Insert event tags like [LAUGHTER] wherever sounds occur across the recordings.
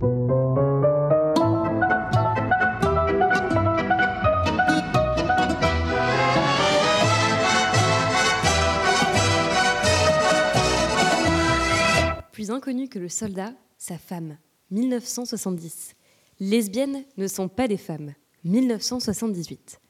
Plus inconnu que le soldat, sa femme. 1970. Lesbiennes ne sont pas des femmes. 1978.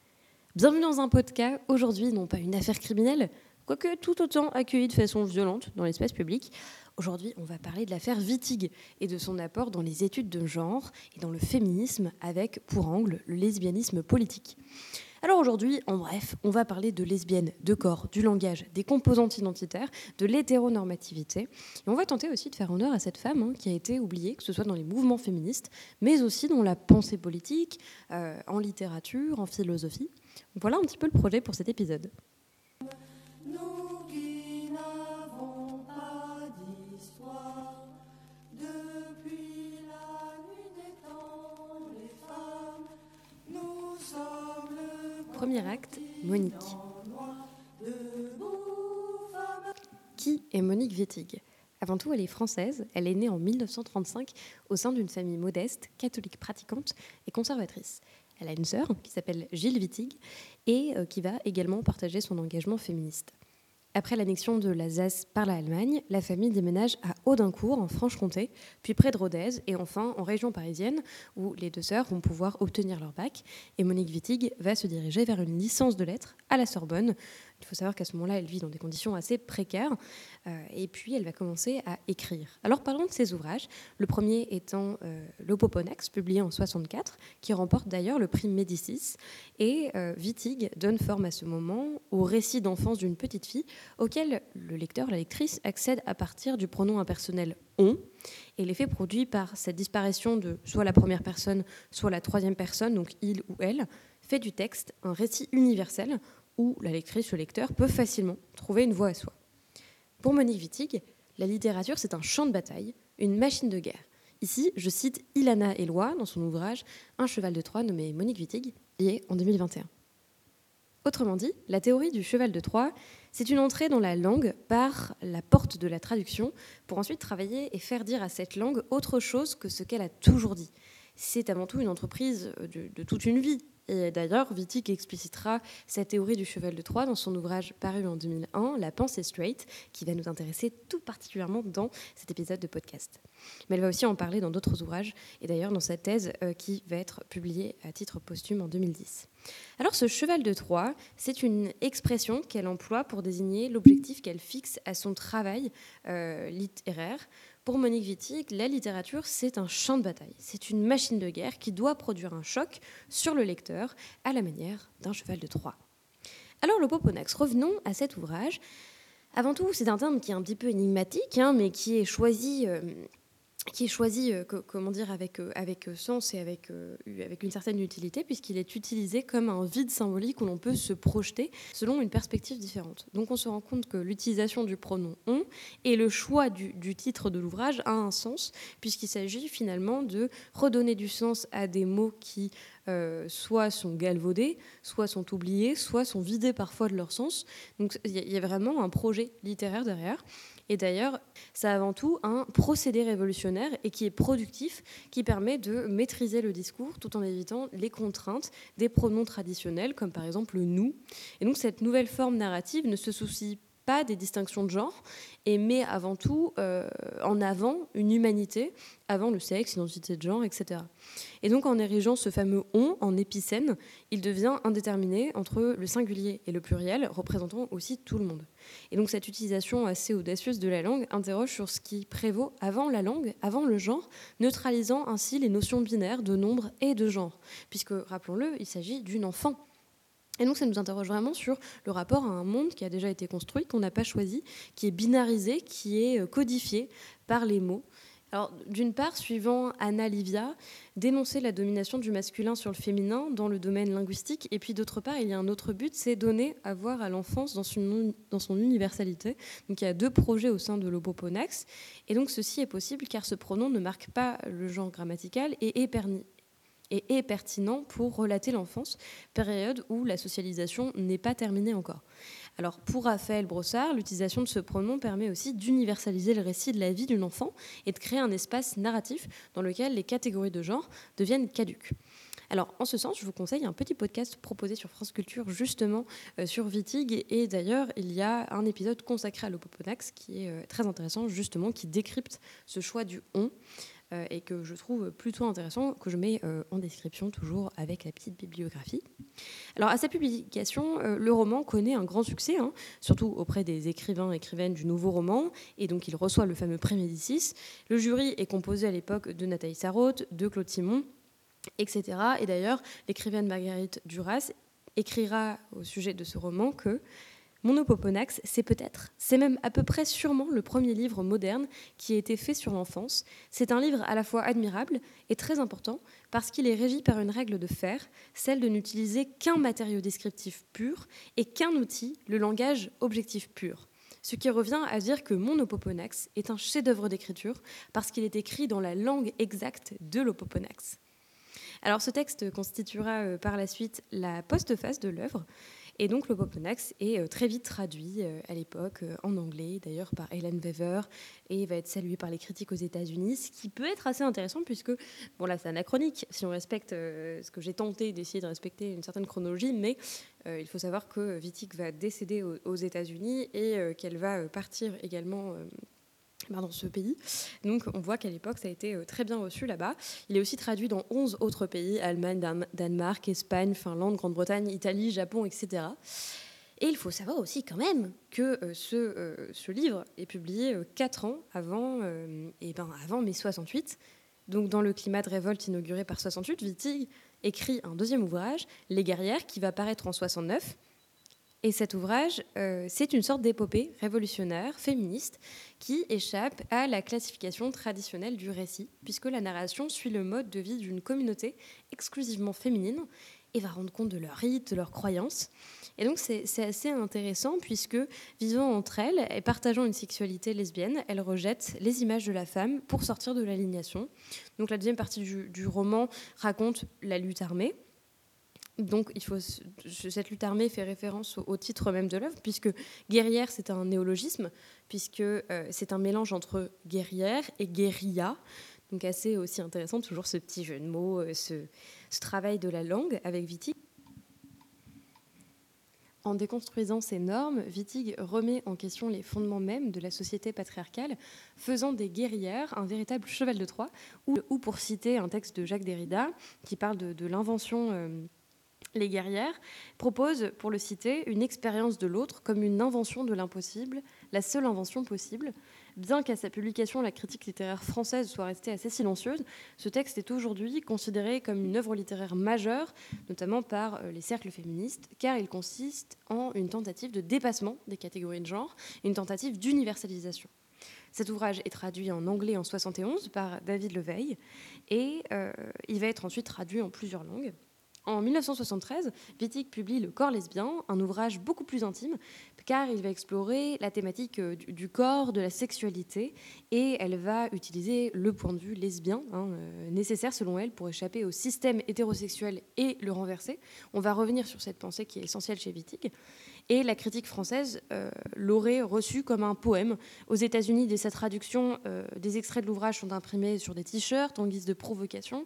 Bienvenue dans un podcast, aujourd'hui non pas une affaire criminelle, quoique tout autant accueillie de façon violente dans l'espace public. Aujourd'hui, on va parler de l'affaire Wittig et de son apport dans les études de genre et dans le féminisme avec pour angle le lesbianisme politique. Alors aujourd'hui, en bref, on va parler de lesbienne, de corps, du langage, des composantes identitaires, de l'hétéronormativité. Et on va tenter aussi de faire honneur à cette femme hein, qui a été oubliée, que ce soit dans les mouvements féministes, mais aussi dans la pensée politique, euh, en littérature, en philosophie. Voilà un petit peu le projet pour cet épisode. Premier acte, Monique. Qui est Monique Wittig Avant tout, elle est française. Elle est née en 1935 au sein d'une famille modeste, catholique pratiquante et conservatrice. Elle a une sœur qui s'appelle Gilles Wittig et euh, qui va également partager son engagement féministe. Après l'annexion de l'Alsace par l'Allemagne, la famille déménage à Audincourt, en Franche-Comté, puis près de Rodez, et enfin en région parisienne, où les deux sœurs vont pouvoir obtenir leur bac. Et Monique Wittig va se diriger vers une licence de lettres à la Sorbonne, il faut savoir qu'à ce moment-là, elle vit dans des conditions assez précaires. Euh, et puis, elle va commencer à écrire. Alors, parlons de ses ouvrages. Le premier étant euh, L'Opoponax, publié en 64, qui remporte d'ailleurs le prix Médicis. Et euh, Wittig donne forme à ce moment au récit d'enfance d'une petite fille, auquel le lecteur, la lectrice, accède à partir du pronom impersonnel on. Et l'effet produit par cette disparition de soit la première personne, soit la troisième personne, donc il ou elle, fait du texte un récit universel où la lectrice ou le lecteur peut facilement trouver une voie à soi. Pour Monique Wittig, la littérature, c'est un champ de bataille, une machine de guerre. Ici, je cite Ilana Eloi dans son ouvrage Un cheval de Troie nommé Monique Wittig, lié en 2021. Autrement dit, la théorie du cheval de Troie, c'est une entrée dans la langue par la porte de la traduction pour ensuite travailler et faire dire à cette langue autre chose que ce qu'elle a toujours dit. C'est avant tout une entreprise de, de toute une vie, et d'ailleurs, Wittig explicitera cette théorie du cheval de Troie dans son ouvrage paru en 2001, La pensée straight, qui va nous intéresser tout particulièrement dans cet épisode de podcast. Mais elle va aussi en parler dans d'autres ouvrages, et d'ailleurs dans sa thèse euh, qui va être publiée à titre posthume en 2010. Alors ce cheval de Troie, c'est une expression qu'elle emploie pour désigner l'objectif qu'elle fixe à son travail euh, littéraire pour Monique Wittig, la littérature, c'est un champ de bataille. C'est une machine de guerre qui doit produire un choc sur le lecteur à la manière d'un cheval de Troie. Alors, le Poponax, revenons à cet ouvrage. Avant tout, c'est un terme qui est un petit peu énigmatique, hein, mais qui est choisi euh, qui est choisi, euh, comment dire, avec, euh, avec euh, sens et avec, avec une certaine utilité, puisqu'il est utilisé comme un vide symbolique où l'on peut se projeter selon une perspective différente. Donc on se rend compte que l'utilisation du pronom on et le choix du, titre de l'ouvrage a un sens, puisqu'il s'agit finalement de redonner du sens à des mots qui soit sont galvaudés, soit sont oubliés, soit sont vidés parfois de leur sens. Donc il y, a vraiment un projet littéraire derrière. Et d'ailleurs, c'est avant tout un procédé révolutionnaire et qui est productif, qui permet de maîtriser le discours tout en évitant les contraintes des pronoms traditionnels, comme par exemple le nous. Et donc cette nouvelle forme narrative ne se soucie des distinctions de genre, et met avant tout euh, en avant une humanité, avant le sexe, l'identité de genre, etc. Et donc en érigeant ce fameux on en épicène, il devient indéterminé entre le singulier et le pluriel, représentant aussi tout le monde. Et donc cette utilisation assez audacieuse de la langue interroge sur ce qui prévaut avant la langue, avant le genre, neutralisant ainsi les notions binaires de nombre et de genre, puisque, rappelons-le, il s'agit d'une enfant et donc ça nous interroge vraiment sur le rapport à un monde qui a déjà été construit, qu'on n'a pas choisi, qui est binarisé, qui est euh, codifié par les mots. Alors d'une part, suivant Anna Livia, dénoncer la domination du masculin sur le féminin dans le domaine linguistique, et puis d'autre part, il y a un autre but, c'est donner à voir à l'enfance dans, son universalité. Donc il y a deux projets au sein de l'Oboponax, et donc ceci est possible car ce pronom ne marque pas le genre grammatical et est, permis, et est pertinent pour relater l'enfance, période où la socialisation n'est pas terminée encore. Alors pour Raphaël Brossard, l'utilisation de ce pronom permet aussi d'universaliser le récit de la vie d'une enfant et de créer un espace narratif dans lequel les catégories de genre deviennent caduques. Alors, en ce sens, je vous conseille un petit podcast proposé sur France Culture, justement, euh, sur Vitig. Et d'ailleurs, il y a un épisode consacré à l'Opoponax qui est euh, très intéressant, justement, qui décrypte ce choix du on et que je trouve plutôt intéressant, que je mets en description toujours avec la petite bibliographie. Alors à sa publication, le roman connaît un grand succès, hein, surtout auprès des écrivains et écrivaines du nouveau roman, et donc il reçoit le fameux prix Médicis. Le jury est composé à l'époque de Nathalie Sarraute, de Claude Simon, etc. Et d'ailleurs, l'écrivaine Marguerite Duras écrira au sujet de ce roman que Monopoponax, c'est peut-être, c'est même à peu près sûrement le premier livre moderne qui a été fait sur l'enfance. C'est un livre à la fois admirable et très important parce qu'il est régi par une règle de fer, celle de n'utiliser qu'un matériau descriptif pur et qu'un outil, le langage objectif pur. Ce qui revient à dire que Monopoponax est un chef-d'œuvre d'écriture parce qu'il est écrit dans la langue exacte de l'Opoponax. Alors ce texte constituera euh, par la suite la postface de l'œuvre. Et donc le Poponax est euh, très vite traduit euh, à l'époque en anglais, d'ailleurs par Helen Weaver, et va être salué par les critiques aux États-Unis, ce qui peut être assez intéressant puisque, bon là c'est anachronique si on respecte ce que j'ai tenté d'essayer de respecter une certaine chronologie, mais il faut savoir que Wittig va décéder aux États-Unis et qu'elle va partir également dans ce pays. Donc on voit qu'à l'époque, ça a été euh, très bien reçu là-bas. Il est aussi traduit dans 11 autres pays, Allemagne, Danemark, Espagne, Finlande, Grande-Bretagne, Italie, Japon, etc. Et il faut savoir aussi quand même que euh, ce, euh, ce, livre est publié 4 ans avant, et ben avant mai 68. Donc dans le climat de révolte inauguré par 68, Wittig écrit un deuxième ouvrage, Les guerrières, qui va paraître en 69 et cet ouvrage, euh, c'est une sorte d'épopée révolutionnaire, féministe, qui échappe à la classification traditionnelle du récit, puisque la narration suit le mode de vie d'une communauté exclusivement féminine et va rendre compte de leurs rites, de leurs croyances. Et donc c'est assez intéressant, puisque vivant entre elles et partageant une sexualité lesbienne, elles rejettent les images de la femme pour sortir de l'alignation. Donc la deuxième partie du roman raconte la lutte armée donc, cette lutte armée fait référence au, titre même de l'œuvre, puisque guerrière, c'est un néologisme, puisque euh, c'est un mélange entre guerrière et guérilla. Donc, assez aussi intéressant, toujours ce petit jeu de mots, euh, ce, travail de la langue avec Wittig. En déconstruisant ces normes, Wittig remet en question les fondements mêmes de la société patriarcale, faisant des guerrières un véritable cheval de Troie, ou, pour citer un texte de Jacques Derrida qui parle de, l'invention. Euh, les guerrières proposent, pour le citer, une expérience de l'autre comme une invention de l'impossible, la seule invention possible. Bien qu'à sa publication, la critique littéraire française soit restée assez silencieuse, ce texte est aujourd'hui considéré comme une œuvre littéraire majeure, notamment par euh, les cercles féministes, car il consiste en une tentative de dépassement des catégories de genre, une tentative d'universalisation. Cet ouvrage est traduit en anglais en 71 par David Leveille et euh, il va être ensuite traduit en plusieurs langues. En 1973, Wittig publie Le corps lesbien, un ouvrage beaucoup plus intime, car il va explorer la thématique euh, du corps, de la sexualité, et elle va utiliser le point de vue lesbien, hein, euh, nécessaire selon elle pour échapper au système hétérosexuel et le renverser. On va revenir sur cette pensée qui est essentielle chez Wittig. Et la critique française euh, l'aurait reçu comme un poème. Aux États-Unis, dès sa traduction, euh, des extraits de l'ouvrage sont imprimés sur des t-shirts en guise de provocation.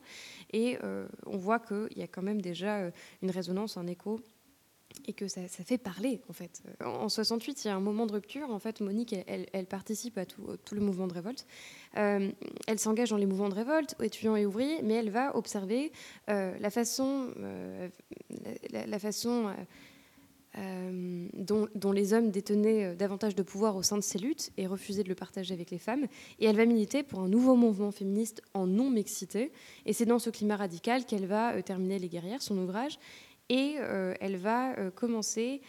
Et euh, on voit qu'il y a quand même déjà une résonance, un écho et que ça, fait parler en fait. En, 68, il y a un moment de rupture. En fait, Monique, elle, participe à tout, le mouvement de révolte. elle s'engage dans les mouvements de révolte, étudiants et ouvriers, mais elle va observer la façon, la, façon euh, dont, les hommes détenaient euh, davantage de pouvoir au sein de ces luttes et refusaient de le partager avec les femmes. Et elle va militer pour un nouveau mouvement féministe en non-mixité. Et c'est dans ce climat radical qu'elle va euh, terminer Les guerrières, son ouvrage, et elle va commencer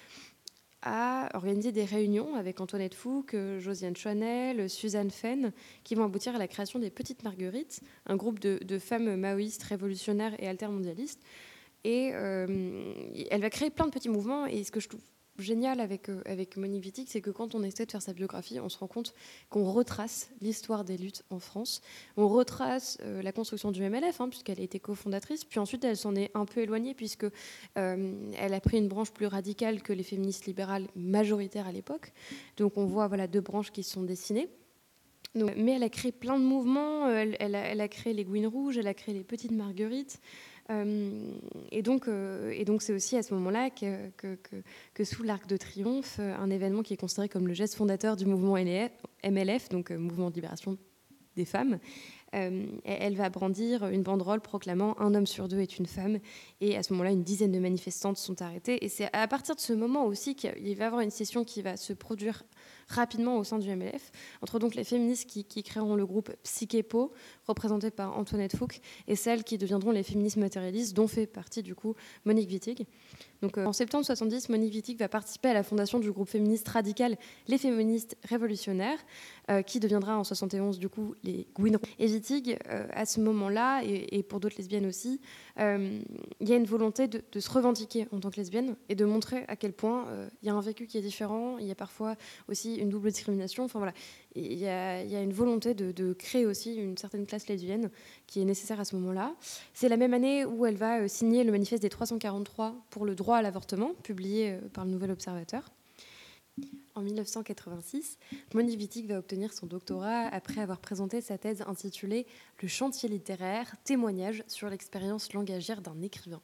à organiser des réunions avec Antoinette Fouque, Josiane Chouanel, Suzanne Fenn, qui vont aboutir à la création des Petites Marguerites, un groupe de, de femmes maoïstes, révolutionnaires et altermondialistes, et euh, elle va créer plein de petits mouvements. Et ce que je trouve génial avec, euh, avec Monique Wittig, c'est que quand on essaie de faire sa biographie, on se rend compte qu'on retrace l'histoire des luttes en France. On retrace euh, la construction du MLF, hein, puisqu'elle a été cofondatrice. Puis ensuite, elle s'en est un peu éloignée, puisque euh, elle a pris une branche plus radicale que les féministes libérales majoritaires à l'époque. Donc on voit voilà, deux branches qui se sont dessinées. mais elle a créé plein de mouvements. Elle, a, elle, a, créé les Gouines Rouges, elle a créé les Petites Marguerites. Euh, et donc, euh, et donc c'est aussi à ce moment-là que, que, sous l'Arc de Triomphe, euh, un événement qui est considéré comme le geste fondateur du mouvement MLF, donc Mouvement de libération des femmes, elle va brandir une banderole proclamant un homme sur deux est une femme. Et à ce moment-là, une dizaine de manifestantes sont arrêtées. Et c'est à partir de ce moment aussi qu'il va y avoir une session qui va se produire rapidement au sein du MLF, entre donc les féministes qui, créeront le groupe Psychepo, représenté par Antoinette Fouque, et celles qui deviendront les féministes matérialistes, dont fait partie du coup Monique Wittig. Donc, euh, en septembre 70, Monique Wittig va participer à la fondation du groupe féministe radical Les Féministes Révolutionnaires, euh, qui deviendra en 71 du coup les Gouines. Et Wittig, euh, à ce moment-là, et, et, pour d'autres lesbiennes aussi, il y a une volonté de, de, se revendiquer en tant que lesbienne et de montrer à quel point il y a un vécu qui est différent, il y a parfois aussi une double discrimination. Enfin voilà, il y, a, une volonté de, de, créer aussi une certaine classe lesbienne qui est nécessaire à ce moment-là. C'est la même année où elle va signer le manifeste des 343 pour le droit à l'avortement, publié par le Nouvel Observateur. En 1986, Monique Wittig va obtenir son doctorat après avoir présenté sa thèse intitulée Le chantier littéraire, témoignage sur l'expérience langagière d'un écrivain.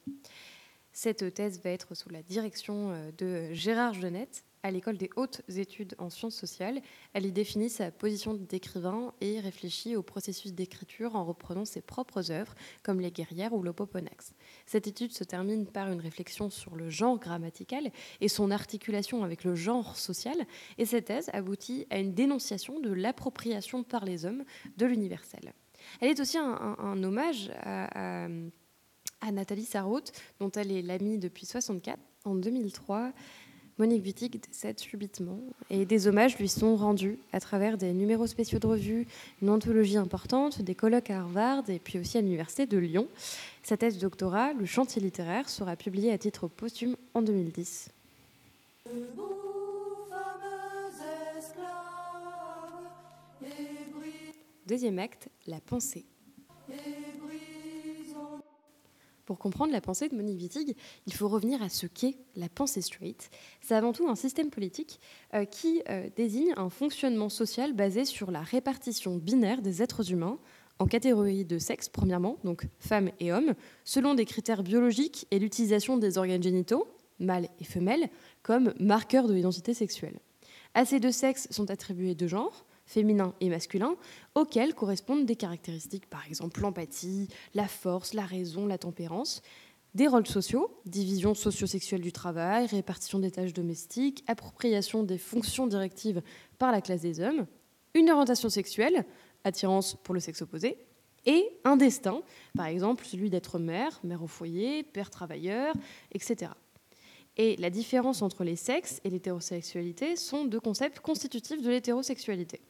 Cette thèse va être sous la direction de Gérard Genette, à l'école des hautes études en sciences sociales. Elle y définit sa position d'écrivain et réfléchit au processus d'écriture en reprenant ses propres œuvres, comme Les guerrières ou l'Opoponax. Cette étude se termine par une réflexion sur le genre grammatical et son articulation avec le genre social, et cette thèse aboutit à une dénonciation de l'appropriation par les hommes de l'universel. Elle est aussi un, hommage à, à, à Nathalie Sarraute, dont elle est l'amie depuis 64. En 2003, Monique Wittig décède subitement et des hommages lui sont rendus à travers des numéros spéciaux de revue, une anthologie importante, des colloques à Harvard et puis aussi à l'Université de Lyon. Sa thèse doctorat, Le chantier littéraire, sera publiée à titre posthume en 2010. Deuxième acte, la pensée. Pour comprendre la pensée de Monique Wittig, il faut revenir à ce qu'est la pensée straight. C'est avant tout un système politique euh, qui euh, désigne un fonctionnement social basé sur la répartition binaire des êtres humains en catégories de sexe, premièrement, donc femmes et hommes, selon des critères biologiques et l'utilisation des organes génitaux, mâles et femelles, comme marqueurs de l'identité sexuelle. À ces deux sexes sont attribués deux genres, féminin et masculin, auxquels correspondent des caractéristiques, par exemple l'empathie, la force, la raison, la tempérance, des rôles sociaux, division socio-sexuelle du travail, répartition des tâches domestiques, appropriation des fonctions directives par la classe des hommes, une orientation sexuelle, attirance pour le sexe opposé, et un destin, par exemple celui d'être mère, mère au foyer, père travailleur, etc. Et la différence entre les sexes et l'hétérosexualité sont deux concepts constitutifs de l'hétérosexualité.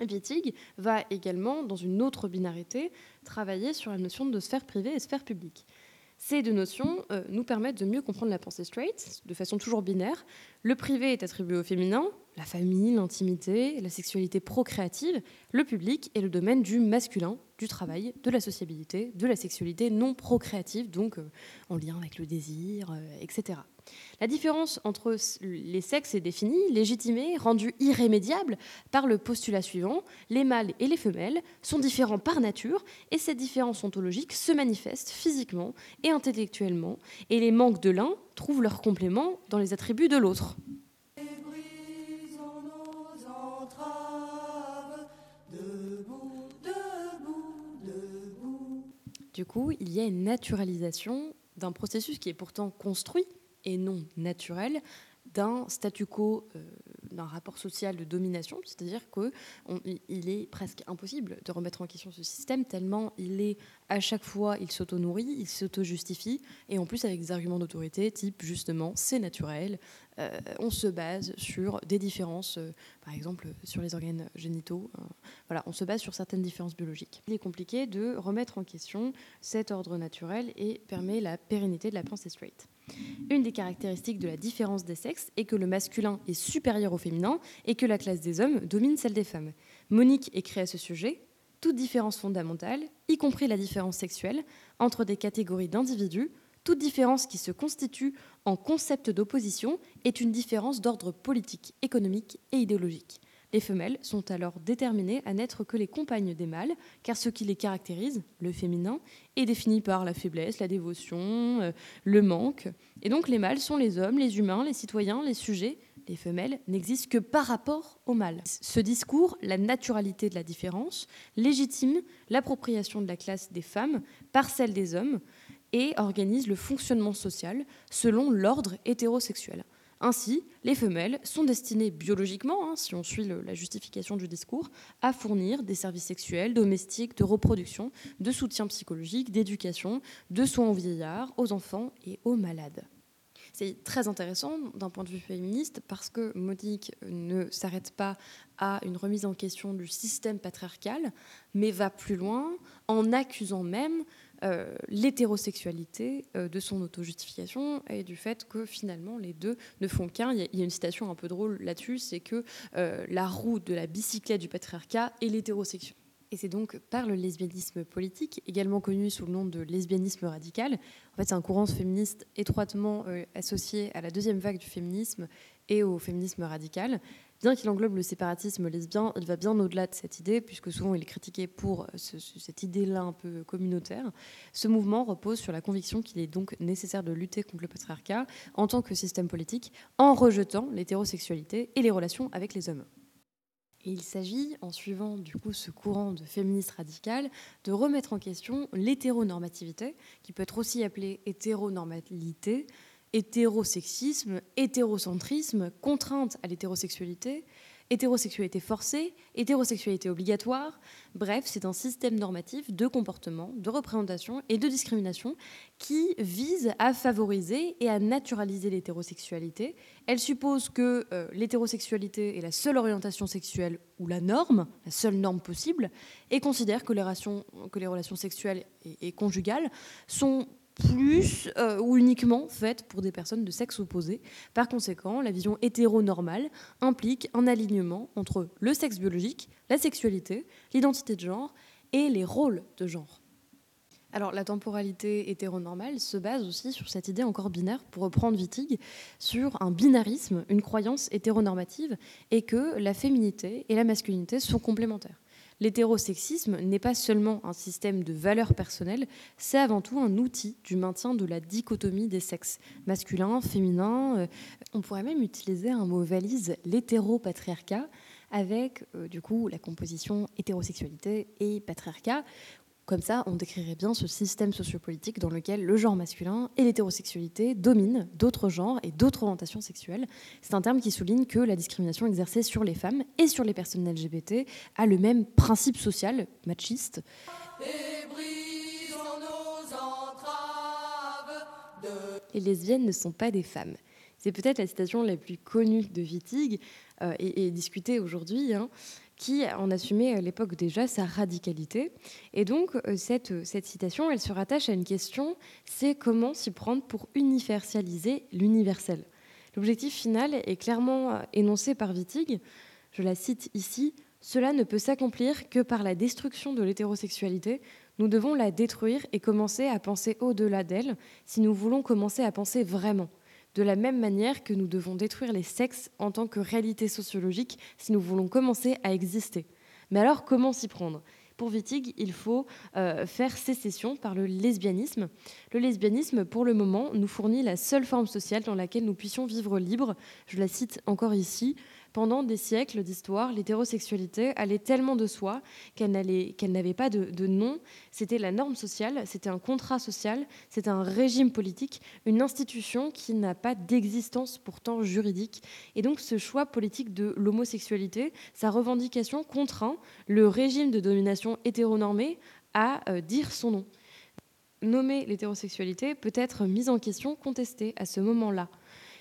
Wittig va également, dans une autre binarité, travailler sur la notion de sphère privée et sphère publique. Ces deux notions euh, nous permettent de mieux comprendre la pensée straight, de façon toujours binaire. Le privé est attribué au féminin, la famille, l'intimité, la sexualité procréative. Le public est le domaine du masculin, du travail, de la sociabilité, de la sexualité non procréative, donc euh, en lien avec le désir, euh, etc. La différence entre les sexes est définie, légitimée, rendue irrémédiable par le postulat suivant les mâles et les femelles sont différents par nature, et cette différence ontologique se manifeste physiquement et intellectuellement, et les manques de l'un trouvent leur complément dans les attributs de l'autre. Du coup, il y a une naturalisation d'un processus qui est pourtant construit et non naturel d'un statu quo, euh, d'un rapport social de domination, c'est-à-dire qu'il est presque impossible de remettre en question ce système tellement il est à chaque fois, il s'auto-nourrit, il s'auto-justifie, et en plus avec des arguments d'autorité type justement c'est naturel, euh, on se base sur des différences, euh, par exemple sur les organes génitaux, euh, voilà, on se base sur certaines différences biologiques. Il est compliqué de remettre en question cet ordre naturel et permet la pérennité de la pensée straight. Une des caractéristiques de la différence des sexes est que le masculin est supérieur au féminin et que la classe des hommes domine celle des femmes. Monique écrit à ce sujet toute différence fondamentale, y compris la différence sexuelle, entre des catégories d'individus, toute différence qui se constitue en concept d'opposition est une différence d'ordre politique, économique et idéologique. Les femelles sont alors déterminées à n'être que les compagnes des mâles, car ce qui les caractérise, le féminin, est défini par la faiblesse, la dévotion, euh, le manque. Et donc les mâles sont les hommes, les humains, les citoyens, les sujets. Les femelles n'existent que par rapport au mâle. Ce discours, la naturalité de la différence, légitime l'appropriation de la classe des femmes par celle des hommes et organise le fonctionnement social selon l'ordre hétérosexuel. Ainsi, les femelles sont destinées biologiquement, hein, si on suit la justification du discours, à fournir des services sexuels, domestiques, de reproduction, de soutien psychologique, d'éducation, de soins aux vieillards, aux enfants et aux malades. C'est très intéressant d'un point de vue féministe parce que Modique ne s'arrête pas à une remise en question du système patriarcal, mais va plus loin en accusant même euh, l'hétérosexualité euh, de son auto-justification et du fait que finalement les deux ne font qu'un. Il y, a une citation un peu drôle là-dessus, c'est que euh, la roue de la bicyclette du patriarcat est l'hétérosexualité. Et c'est donc par le lesbianisme politique, également connu sous le nom de lesbianisme radical. En fait, c'est un courant féministe étroitement associé à la deuxième vague du féminisme et au féminisme radical. Bien qu'il englobe le séparatisme lesbien, il va bien au-delà de cette idée, puisque souvent il est critiqué pour cette idée-là un peu communautaire. Ce mouvement repose sur la conviction qu'il est donc nécessaire de lutter contre le patriarcat en tant que système politique, en rejetant l'hétérosexualité et les relations avec les hommes. Il s'agit, en suivant du coup ce courant de féministe radical, de remettre en question l'hétéronormativité, qui peut être aussi appelée hétéronormalité, hétérosexisme, hétérocentrisme, contrainte à l'hétérosexualité, hétérosexualité forcée, hétérosexualité obligatoire. Bref, c'est un système normatif de comportement, de représentation et de discrimination qui vise à favoriser et à naturaliser l'hétérosexualité. Elle suppose que euh, l'hétérosexualité est la seule orientation sexuelle ou la norme, la seule norme possible, et considère que les relations, sexuelles et conjugales sont plus euh, ou uniquement faite pour des personnes de sexe opposé. Par conséquent, la vision hétéronormale implique un alignement entre le sexe biologique, la sexualité, l'identité de genre et les rôles de genre. Alors la temporalité hétéronormale se base aussi sur cette idée encore binaire, pour reprendre Wittig, sur un binarisme, une croyance hétéronormative, et que la féminité et la masculinité sont complémentaires. L'hétérosexisme n'est pas seulement un système de valeurs personnelles, c'est avant tout un outil du maintien de la dichotomie des sexes, masculin, féminin. Euh, on pourrait même utiliser un mot valise, l'hétéropatriarcat, avec euh, du coup la composition hétérosexualité et patriarcat, comme ça, on décrirait bien ce système sociopolitique dans lequel le genre masculin et l'hétérosexualité dominent d'autres genres et d'autres orientations sexuelles. C'est un terme qui souligne que la discrimination exercée sur les femmes et sur les personnes LGBT a le même principe social machiste. Les lesbiennes ne sont pas des femmes. C'est peut-être la citation la plus connue de Wittig euh, et, discutée aujourd'hui. Hein qui en assumait à l'époque déjà sa radicalité. Et donc, euh, cette, cette citation, elle se rattache à une question, c'est comment s'y prendre pour universaliser l'universel. L'objectif final est clairement euh, énoncé par Wittig, je la cite ici, Cela ne peut s'accomplir que par la destruction de l'hétérosexualité. Nous devons la détruire et commencer à penser au-delà d'elle si nous voulons commencer à penser vraiment de la même manière que nous devons détruire les sexes en tant que réalité sociologique si nous voulons commencer à exister. Mais alors, comment s'y prendre? Pour Wittig, il faut euh, faire sécession par le lesbianisme. Le lesbianisme, pour le moment, nous fournit la seule forme sociale dans laquelle nous puissions vivre libre. Je la cite encore ici. Pendant des siècles d'histoire, l'hétérosexualité allait tellement de soi qu'elle n'avait pas de, nom. C'était la norme sociale, c'était un contrat social, c'était un régime politique, une institution qui n'a pas d'existence pourtant juridique. Et donc ce choix politique de l'homosexualité, sa revendication contraint le régime de domination hétéronormé à euh, dire son nom. Nommer l'hétérosexualité peut être mise en question, contestée à ce moment-là.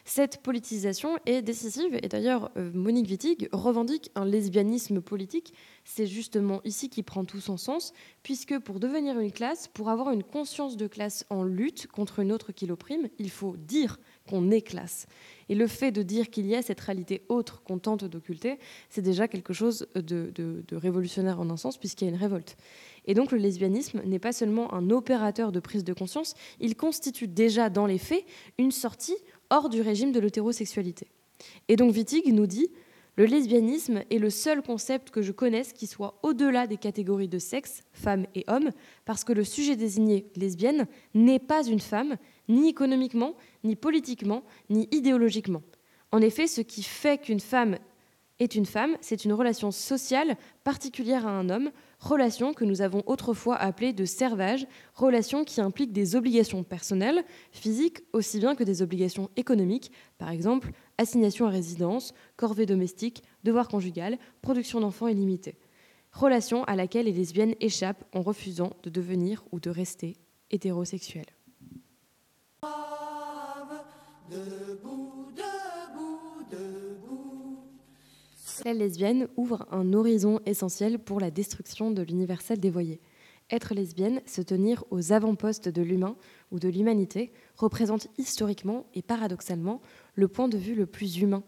Cette politisation est décisive et d'ailleurs euh, Monique Wittig revendique un lesbianisme politique. C'est justement ici qui prend tout son sens, puisque pour devenir une classe, pour avoir une conscience de classe en lutte contre une autre qui l'opprime, il faut dire qu'on est classe. Et le fait de dire qu'il y a cette réalité autre qu'on tente d'occulter, c'est déjà quelque chose de, de révolutionnaire en un sens, puisqu'il y a une révolte. Et donc le lesbianisme n'est pas seulement un opérateur de prise de conscience, il constitue déjà dans les faits une sortie hors du régime de l'hétérosexualité. Et donc Wittig nous dit le lesbianisme est le seul concept que je connaisse qui soit au-delà des catégories de sexe, femme et homme, parce que le sujet désigné lesbienne n'est pas une femme, ni économiquement, ni politiquement, ni idéologiquement. En effet, ce qui fait qu'une femme est une femme, c'est une relation sociale particulière à un homme, relation que nous avons autrefois appelée de servage, relation qui implique des obligations personnelles, physiques, aussi bien que des obligations économiques, par exemple assignation à résidence, corvée domestique, devoir conjugal, production d'enfants illimitée. Relation à laquelle les lesbiennes échappent en refusant de devenir ou de rester hétérosexuelles. La lesbienne ouvre un horizon essentiel pour la destruction de l'universel dévoyé. Être lesbienne, se tenir aux avant-postes de l'humain ou de l'humanité, représente historiquement et paradoxalement le point de vue le plus humain.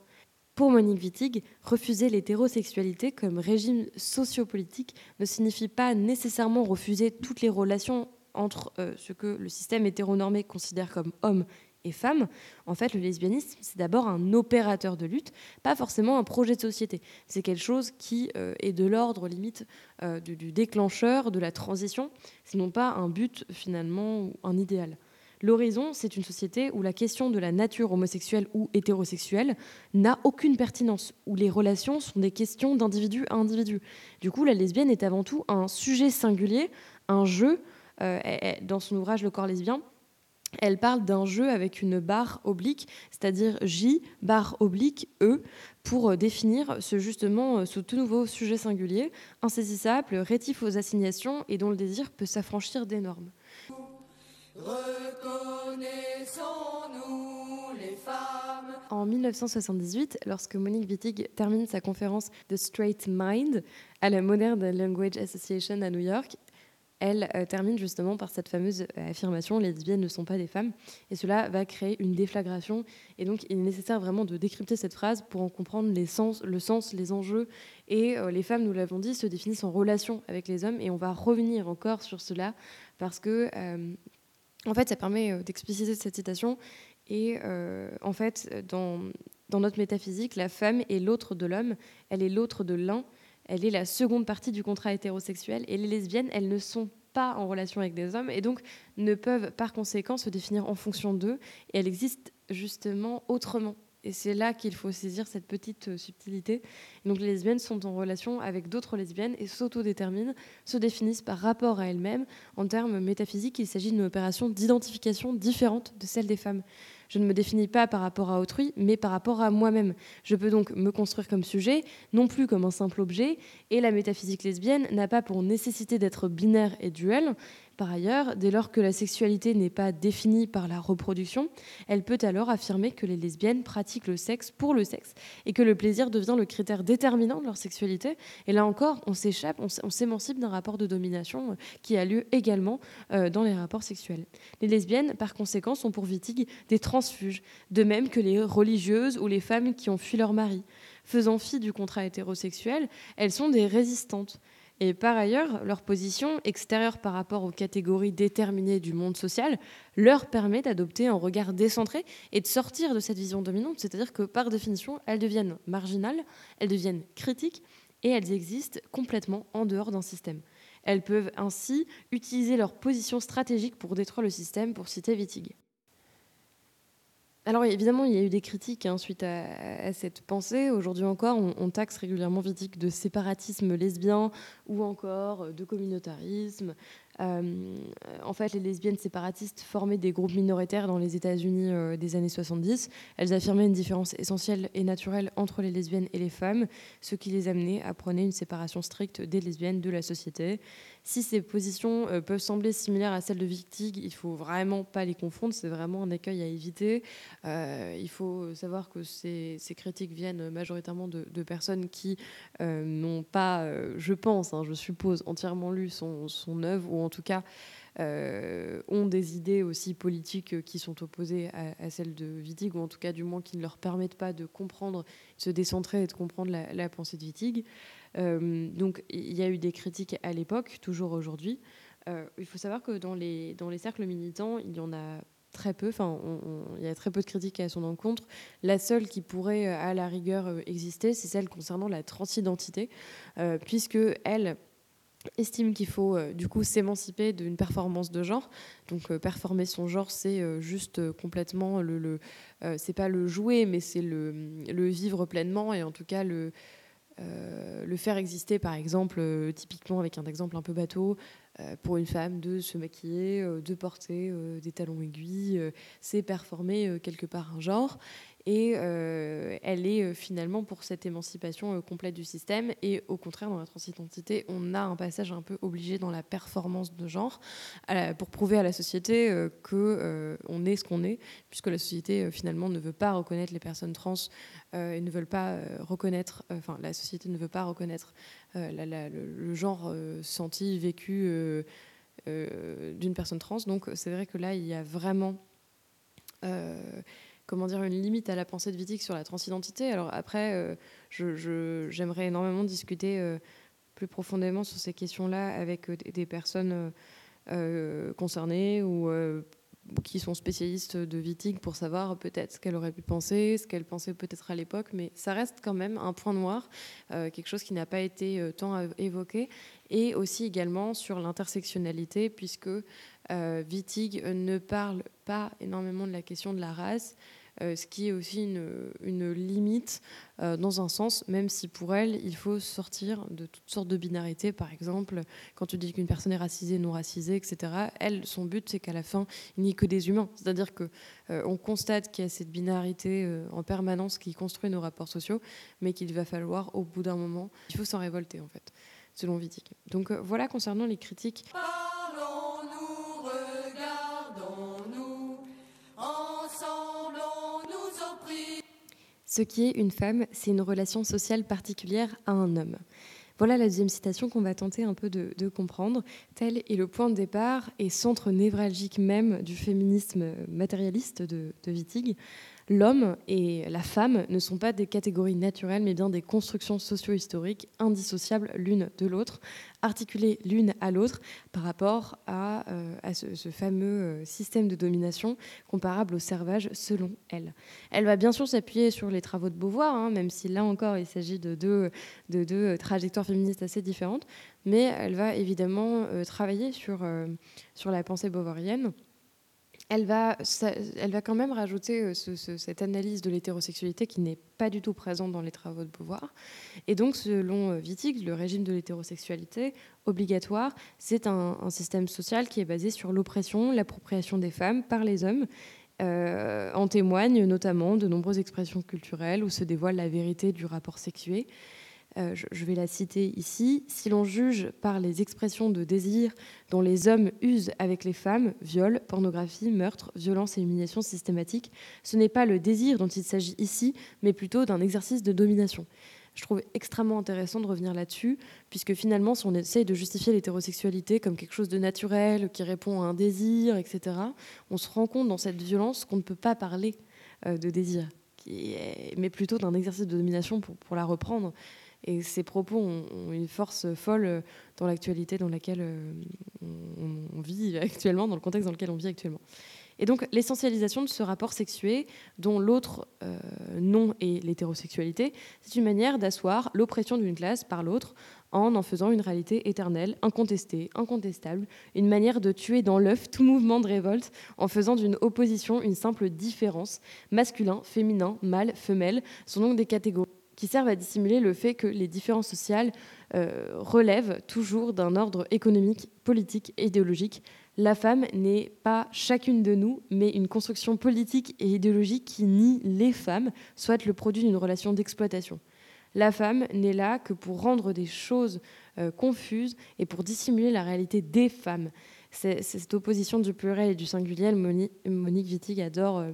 Pour Monique Wittig, refuser l'hétérosexualité comme régime sociopolitique ne signifie pas nécessairement refuser toutes les relations entre euh, ce que le système hétéronormé considère comme homme et femmes, en fait, le lesbianisme, c'est d'abord un opérateur de lutte, pas forcément un projet de société. C'est quelque chose qui euh, est de l'ordre limite euh, du, déclencheur, de la transition, sinon pas un but finalement ou un idéal. L'horizon, c'est une société où la question de la nature homosexuelle ou hétérosexuelle n'a aucune pertinence, où les relations sont des questions d'individu à individu. Du coup, la lesbienne est avant tout un sujet singulier, un jeu. Euh, dans son ouvrage Le corps lesbien, elle parle d'un jeu avec une barre oblique, c'est-à-dire J, barre oblique, E, pour euh, définir ce, justement euh, ce tout nouveau sujet singulier, insaisissable, rétif aux assignations et dont le désir peut s'affranchir des normes. En 1978, lorsque Monique Wittig termine sa conférence The Straight Mind à la Modern Language Association à New York, elle euh, termine justement par cette fameuse euh, affirmation les lesbiennes ne sont pas des femmes. Et cela va créer une déflagration. Et donc, il est nécessaire vraiment de décrypter cette phrase pour en comprendre sens, le sens, les enjeux. Et euh, les femmes, nous l'avons dit, se définissent en relation avec les hommes. Et on va revenir encore sur cela parce que, en fait, ça permet d'expliciter cette citation. Et en fait, dans notre métaphysique, la femme est l'autre de l'homme, elle est l'autre de l'un. Elle est la seconde partie du contrat hétérosexuel. Et les lesbiennes, elles ne sont pas en relation avec des hommes et donc ne peuvent par conséquent se définir en fonction d'eux. Et elles existent justement autrement. Et c'est là qu'il faut saisir cette petite euh, subtilité. Donc les lesbiennes sont en relation avec d'autres lesbiennes et s'autodéterminent, se définissent par rapport à elles-mêmes. En termes métaphysiques, il s'agit d'une opération d'identification différente de celle des femmes. Je ne me définis pas par rapport à autrui, mais par rapport à moi-même. Je peux donc me construire comme sujet, non plus comme un simple objet, et la métaphysique lesbienne n'a pas pour nécessité d'être binaire et duel, par ailleurs, dès lors que la sexualité n'est pas définie par la reproduction, elle peut alors affirmer que les lesbiennes pratiquent le sexe pour le sexe et que le plaisir devient le critère déterminant de leur sexualité. Et là encore, on s'échappe, on s'émancipe d'un rapport de domination euh, qui a lieu également euh, dans les rapports sexuels. Les lesbiennes, par conséquent, sont pour Wittig des transfuges, de même que les religieuses ou les femmes qui ont fui leur mari. Faisant fi du contrat hétérosexuel, elles sont des résistantes. Et par ailleurs, leur position extérieure par rapport aux catégories déterminées du monde social leur permet d'adopter un regard décentré et de sortir de cette vision dominante, c'est-à-dire que par définition, elles deviennent marginales, elles deviennent critiques et elles existent complètement en dehors d'un système. Elles peuvent ainsi utiliser leur position stratégique pour détruire le système, pour citer Wittig. Alors évidemment, il y a eu des critiques hein, suite à, cette pensée. Aujourd'hui encore, on, taxe régulièrement Wittig de séparatisme lesbien ou encore de communautarisme. Euh, en fait, les lesbiennes séparatistes formaient des groupes minoritaires dans les États-Unis euh, des années 70. Elles affirmaient une différence essentielle et naturelle entre les lesbiennes et les femmes, ce qui les amenait à prôner une séparation stricte des lesbiennes de la société. Si ces positions euh, peuvent sembler similaires à celles de Wittig, il faut vraiment pas les confondre. C'est vraiment un écueil à éviter. il faut savoir que ces, critiques viennent majoritairement de, personnes qui n'ont pas, je pense, hein, je suppose, entièrement lu son, œuvre ou en tout cas euh, ont des idées aussi politiques qui sont opposées à, celles de Wittig, ou en tout cas du moins qui ne leur permettent pas de comprendre, de se décentrer et de comprendre la, pensée de Wittig. Euh, donc il y a eu des critiques à l'époque, toujours aujourd'hui. Euh, il faut savoir que dans les, dans les cercles militants, il y en a très peu, enfin, il y a très peu de critiques à son encontre. La seule qui pourrait, à la rigueur, exister, c'est celle concernant la transidentité, puisque elle, estime qu'il faut euh, du coup s'émanciper d'une performance de genre. Donc euh, performer son genre, c'est euh, juste complètement le, le c'est pas le jouer, mais c'est le, le, vivre pleinement et en tout cas le le faire exister, par exemple, typiquement avec un exemple un peu bateau, pour une femme de se maquiller, de porter des talons aiguilles, c'est performer quelque part un genre. Et euh, elle est euh, finalement pour cette émancipation euh, complète du système. Et au contraire, dans la transidentité, on a un passage un peu obligé dans la performance de genre pour prouver à la société que on est ce qu'on est, puisque la société finalement ne veut pas reconnaître les personnes trans et ne veulent pas reconnaître, enfin la société ne veut pas reconnaître le, genre senti, vécu d'une personne trans. Donc c'est vrai que là, il y a vraiment comment dire, une limite à la pensée de Wittig sur la transidentité. Alors après, euh, j'aimerais énormément discuter euh, plus profondément sur ces questions-là avec euh, des personnes concernées ou qui sont spécialistes de Wittig pour savoir peut-être ce qu'elle aurait pu penser, ce qu'elle pensait peut-être à l'époque, mais ça reste quand même un point noir, quelque chose qui n'a pas été tant évoqué, et aussi également sur l'intersectionnalité, puisque Wittig ne parle pas énormément de la question de la race, euh, ce qui est aussi une, limite euh, dans un sens, même si pour elle, il faut sortir de toutes sortes de binarités. Par exemple, quand tu dis qu'une personne est racisée, non racisée, etc., elle, son but, c'est qu'à la fin, il n'y ait que des humains. C'est-à-dire qu'on euh, constate qu'il y a cette binarité en permanence qui construit nos rapports sociaux, mais qu'il va falloir, au bout d'un moment, il faut s'en révolter, en fait, selon Wittig. Donc voilà concernant les critiques. Ce qui est une femme, c'est une relation sociale particulière à un homme. Voilà la deuxième citation qu'on va tenter un peu de, comprendre. Tel est le point de départ et centre névralgique même du féminisme matérialiste de, de Wittig. L'homme et la femme ne sont pas des catégories naturelles, mais bien des constructions socio-historiques indissociables l'une de l'autre, articulées l'une à l'autre par rapport à, euh, ce, fameux euh, système de domination comparable au servage selon elle. Elle va bien sûr s'appuyer sur les travaux de Beauvoir, hein, même si là encore il s'agit de deux, de deux trajectoires féministes assez différentes, mais elle va évidemment euh, travailler sur, sur la pensée beauvoirienne elle va, elle va quand même rajouter euh, cette analyse de l'hétérosexualité qui n'est pas du tout présente dans les travaux de Beauvoir. Et donc, selon euh, Wittig, le régime de l'hétérosexualité obligatoire, c'est un, système social qui est basé sur l'oppression, l'appropriation des femmes par les hommes. Euh, en témoignent notamment de nombreuses expressions culturelles où se dévoile la vérité du rapport sexué. Euh, je, vais la citer ici, si l'on juge par les expressions de désir dont les hommes usent avec les femmes, viol, pornographie, meurtre, violence et humiliation systématique, ce n'est pas le désir dont il s'agit ici, mais plutôt d'un exercice de domination. Je trouve extrêmement intéressant de revenir là-dessus, puisque finalement, si on essaye de justifier l'hétérosexualité comme quelque chose de naturel, qui répond à un désir, etc., on se rend compte dans cette violence qu'on ne peut pas parler euh, de désir, mais plutôt d'un exercice de domination pour la reprendre. Et ces propos ont, une force folle dans l'actualité dans laquelle euh, on, vit [LAUGHS] actuellement, dans le contexte dans lequel on vit actuellement. Et donc l'essentialisation de ce rapport sexué, dont l'autre euh, nom est l'hétérosexualité, c'est une manière d'asseoir l'oppression d'une classe par l'autre en en faisant une réalité éternelle, incontestée, incontestable, une manière de tuer dans l'œuf tout mouvement de révolte en faisant d'une opposition une simple différence. Masculin, féminin, mâle, femelle sont donc des catégories qui servent à dissimuler le fait que les différences sociales euh, relèvent toujours d'un ordre économique, politique et idéologique. La femme n'est pas chacune de nous, mais une construction politique et idéologique qui nie les femmes, soit le produit d'une relation d'exploitation. La femme n'est là que pour rendre des choses euh, confuses et pour dissimuler la réalité des femmes. C'est cette opposition du pluriel et du singulier, Monique Wittig adore euh,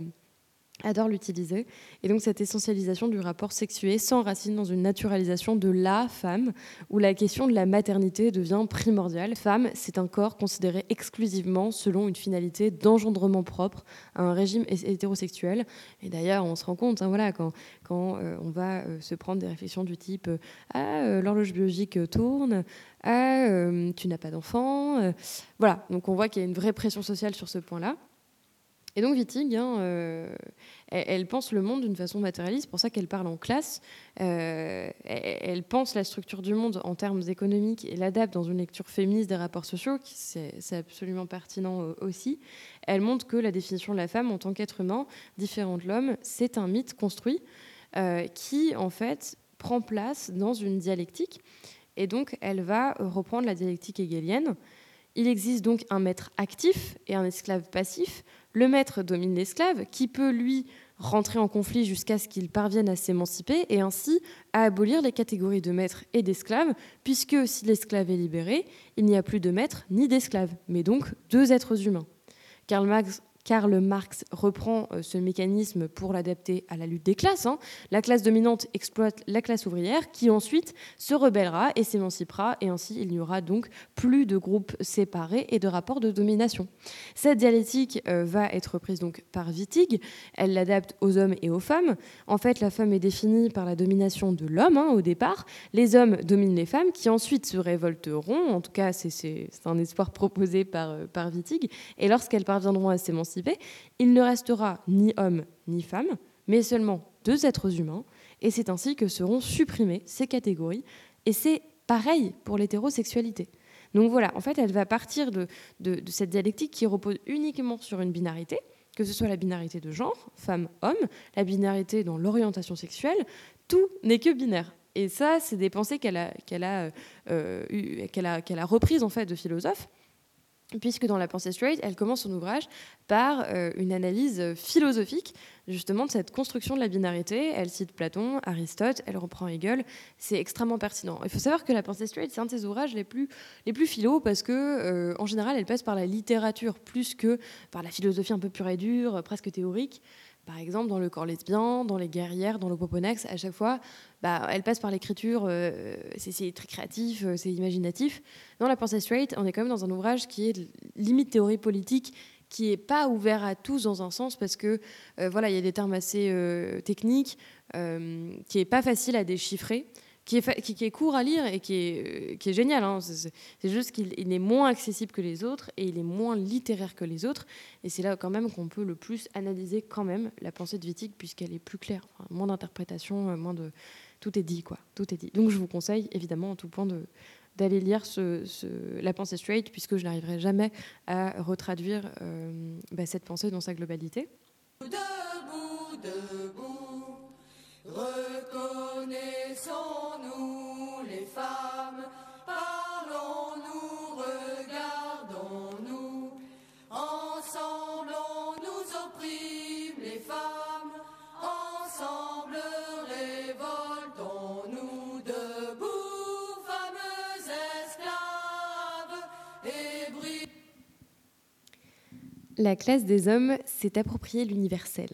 adore l'utiliser. Et donc cette essentialisation du rapport sexué s'enracine dans une naturalisation de la femme, où la question de la maternité devient primordiale. Femme, c'est un corps considéré exclusivement selon une finalité d'engendrement propre à un régime hétérosexuel. Et d'ailleurs, on se rend compte, hein, voilà, quand, quand euh, on va euh, se prendre des réflexions du type euh, Ah, l'horloge biologique tourne, Ah, tu n'as pas d'enfant. voilà, donc on voit qu'il y a une vraie pression sociale sur ce point-là. Et donc Wittig, hein, euh, elle, pense le monde d'une façon matérialiste, c'est pour ça qu'elle parle en classe. Euh, elle, pense la structure du monde en termes économiques et l'adapte dans une lecture féministe des rapports sociaux, c'est absolument pertinent euh, aussi. Elle montre que la définition de la femme en tant qu'être humain, différent de l'homme, c'est un mythe construit qui, en fait, prend place dans une dialectique. Et donc, elle va reprendre la dialectique hegelienne. Il existe donc un maître actif et un esclave passif le maître domine l'esclave, qui peut, lui, rentrer en conflit jusqu'à ce qu'il parvienne à s'émanciper et ainsi à abolir les catégories de maître et d'esclave, puisque si l'esclave est libéré, il n'y a plus de maître ni d'esclave, mais donc deux êtres humains. Karl Marx Karl Marx reprend euh, ce mécanisme pour l'adapter à la lutte des classes. Hein. La classe dominante exploite la classe ouvrière qui ensuite se rebellera et s'émancipera et ainsi il n'y aura donc plus de groupes séparés et de rapports de domination. Cette dialectique euh, va être prise donc par Wittig. Elle l'adapte aux hommes et aux femmes. En fait, la femme est définie par la domination de l'homme hein, au départ. Les hommes dominent les femmes qui ensuite se révolteront. En tout cas, c'est un espoir proposé par, euh, par Wittig. Et lorsqu'elles parviendront à s'émanciper, il ne restera ni homme ni femme, mais seulement deux êtres humains, et c'est ainsi que seront supprimées ces catégories, et c'est pareil pour l'hétérosexualité. Donc voilà, en fait, elle va partir de, cette dialectique qui repose uniquement sur une binarité, que ce soit la binarité de genre, femme-homme, la binarité dans l'orientation sexuelle, tout n'est que binaire. Et ça, c'est des pensées qu'elle a, qu'elle a, euh, qu'elle a, qu'elle a reprises en fait de philosophes puisque dans la pensée straight, elle commence son ouvrage par euh, une analyse philosophique justement de cette construction de la binarité. Elle cite Platon, Aristote, elle reprend Hegel. C'est extrêmement pertinent. Il faut savoir que la pensée straight, c'est un de ses ouvrages les plus, les plus philo parce que, euh, en général, elle passe par la littérature plus que par la philosophie un peu pure et dure, presque théorique. Par exemple, dans le corps lesbien, dans les guerrières, dans le poponex, à chaque fois, bah, elle passe par l'écriture, euh, c'est très créatif, euh, c'est imaginatif. Dans La pensée straight, on est quand même dans un ouvrage qui est limite théorie politique, qui n'est pas ouvert à tous dans un sens, parce que euh, voilà, il y a des termes assez techniques, qui n'est pas facile à déchiffrer qui est, court à lire et qui est, est génial. Hein. C'est juste qu'il est moins accessible que les autres et il est moins littéraire que les autres. Et c'est là quand même qu'on peut le plus analyser quand même la pensée de Wittig puisqu'elle est plus claire, moins d'interprétation, euh, moins de tout est dit quoi, tout est dit. Donc je vous conseille évidemment en tout point d'aller lire la pensée straight puisque je n'arriverai jamais à retraduire euh, bah, cette pensée dans sa globalité. Debout, debout, Reconnaissons-nous les femmes, parlons-nous, regardons-nous, ensemble on nous opprime les femmes, ensemble révoltons-nous. Debout, fameux esclaves et La classe des hommes s'est appropriée l'universel.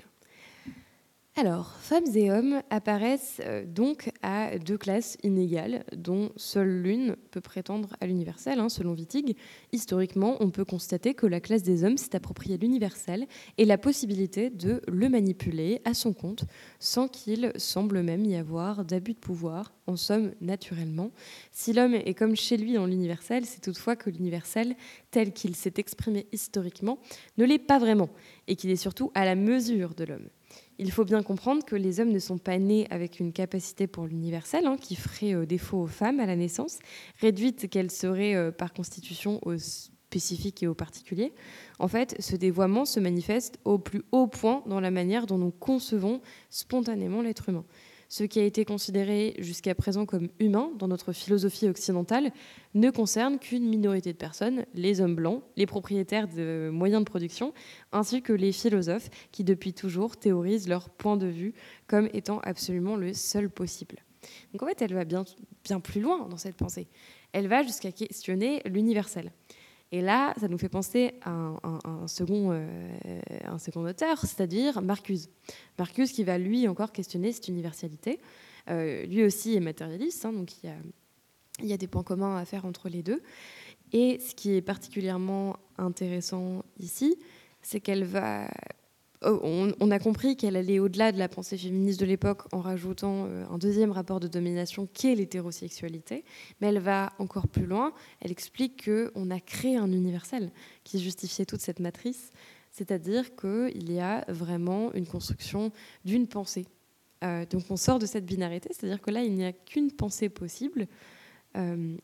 Alors, femmes et hommes apparaissent euh, donc à deux classes inégales, dont seule l'une peut prétendre à l'universel, hein, selon Wittig. Historiquement, on peut constater que la classe des hommes s'est appropriée l'universel et la possibilité de le manipuler à son compte, sans qu'il semble même y avoir d'abus de pouvoir, en somme, naturellement. Si l'homme est comme chez lui dans l'universel, c'est toutefois que l'universel, tel qu'il s'est exprimé historiquement, ne l'est pas vraiment, et qu'il est surtout à la mesure de l'homme. Il faut bien comprendre que les hommes ne sont pas nés avec une capacité pour l'universel hein, qui ferait euh, défaut aux femmes à la naissance, réduite qu'elle serait euh, par constitution au spécifique et au particulier. En fait, ce dévoiement se manifeste au plus haut point dans la manière dont nous concevons spontanément l'être humain. Ce qui a été considéré jusqu'à présent comme humain dans notre philosophie occidentale ne concerne qu'une minorité de personnes, les hommes blancs, les propriétaires de moyens de production, ainsi que les philosophes qui depuis toujours théorisent leur point de vue comme étant absolument le seul possible. Donc en fait, elle va bien, bien plus loin dans cette pensée. Elle va jusqu'à questionner l'universel. Et là, ça nous fait penser à un, second, euh, un second auteur, c'est-à-dire Marcuse. Marcuse qui va lui encore questionner cette universalité. Euh, lui aussi est matérialiste, hein, donc il y, a, des points communs à faire entre les deux. Et ce qui est particulièrement intéressant ici, c'est qu'elle va Oh, on, a compris qu'elle allait au-delà de la pensée féministe de l'époque en rajoutant euh, un deuxième rapport de domination qui est l'hétérosexualité, mais elle va encore plus loin. Elle explique qu'on a créé un universel qui justifiait toute cette matrice, c'est-à-dire qu'il y a vraiment une construction d'une pensée. Euh, donc on sort de cette binarité, c'est-à-dire que là, il n'y a qu'une pensée possible euh,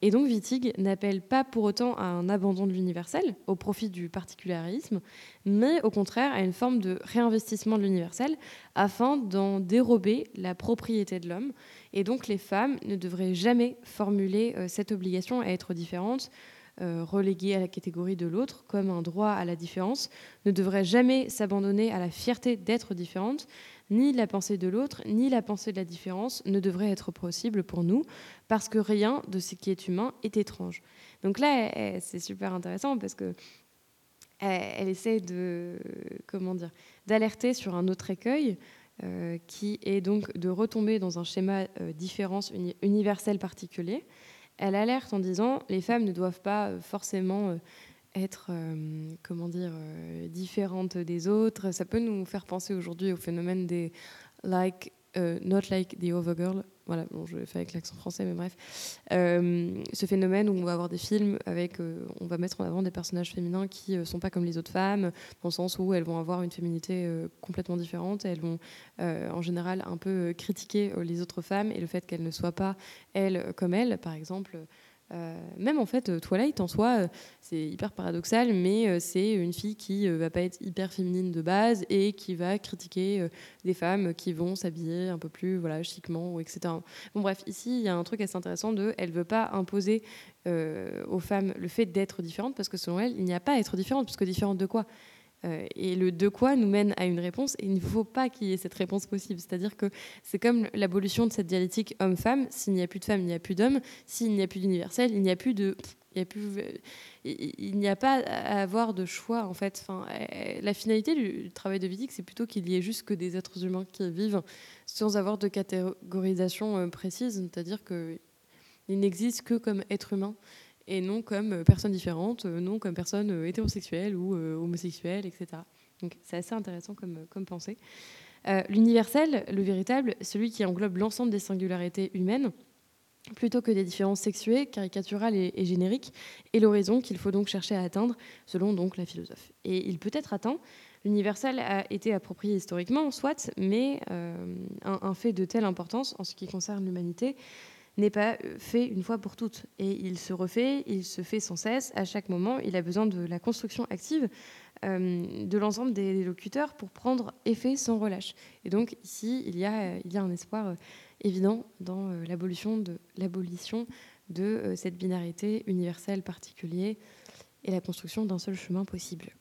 et donc Wittig n'appelle pas pour autant à un abandon de l'universel au profit du particularisme, mais au contraire à une forme de réinvestissement de l'universel afin d'en dérober la propriété de l'homme. Et donc les femmes ne devraient jamais formuler euh, cette obligation à être différentes, euh, reléguées à la catégorie de l'autre comme un droit à la différence, ne devraient jamais s'abandonner à la fierté d'être différentes, ni la pensée de l'autre, ni la pensée de la différence ne devrait être possible pour nous, parce que rien de ce qui est humain est étrange. Donc là, c'est super intéressant parce que elle essaie de comment dire d'alerter sur un autre écueil euh, qui est donc de retomber dans un schéma euh, différence universel particulier. Elle alerte en disant les femmes ne doivent pas euh, forcément être euh, comment dire euh, différente des autres. Ça peut nous faire penser aujourd'hui au phénomène des like euh, not like the other girl. Voilà, bon, je vais faire avec l'accent français, mais bref. ce phénomène où on va avoir des films avec, on va mettre en avant des personnages féminins qui ne sont pas comme les autres femmes, dans le sens où elles vont avoir une féminité complètement différente. Elles vont, en général, un peu critiquer les autres femmes et le fait qu'elles ne soient pas elles comme elles. Par exemple, euh, même en fait, Twilight en soi, euh, c'est hyper paradoxal, mais euh, c'est une fille qui va pas être hyper féminine de base et qui va critiquer des femmes qui vont s'habiller un peu plus voilà chiquement etc. Bon bref, ici il y a un truc assez intéressant de, elle veut pas imposer aux femmes le fait d'être différentes parce que selon elle, il n'y a pas à être différente puisque différente de quoi? Euh, et le de quoi nous mène à une réponse, et il ne faut pas qu'il y ait cette réponse possible. C'est-à-dire que c'est comme l'abolition de cette dialectique homme-femme. S'il n'y a plus de femmes, il n'y a plus d'hommes. S'il n'y a plus d'universel, il n'y a plus de. Il n'y a, pas à avoir de choix en fait. Euh, la finalité du travail de Wittig, c'est plutôt qu'il y ait juste que des êtres humains qui vivent sans avoir de catégorisation euh, précise, c'est-à-dire qu'il n'existe que comme être humain et non comme euh, personne différente, euh, non comme personne euh, hétérosexuelle ou homosexuelle, etc. Donc c'est assez intéressant comme, comme pensée. L'universel, le véritable, celui qui englobe l'ensemble des singularités humaines, plutôt que des différences sexuées, caricaturales et, génériques, est l'horizon qu'il faut donc chercher à atteindre, selon donc la philosophe. Et il peut être atteint. L'universel a été approprié historiquement, soit, mais un, fait de telle importance en ce qui concerne l'humanité n'est pas euh, fait une fois pour toutes. Et il se refait, il se fait sans cesse, à chaque moment. Il a besoin de la construction active euh, de l'ensemble des locuteurs pour prendre effet sans relâche. Et donc ici, il y a, a un espoir euh, évident dans l'abolition de, l'abolition de cette binarité universelle particulière et la construction d'un seul chemin possible.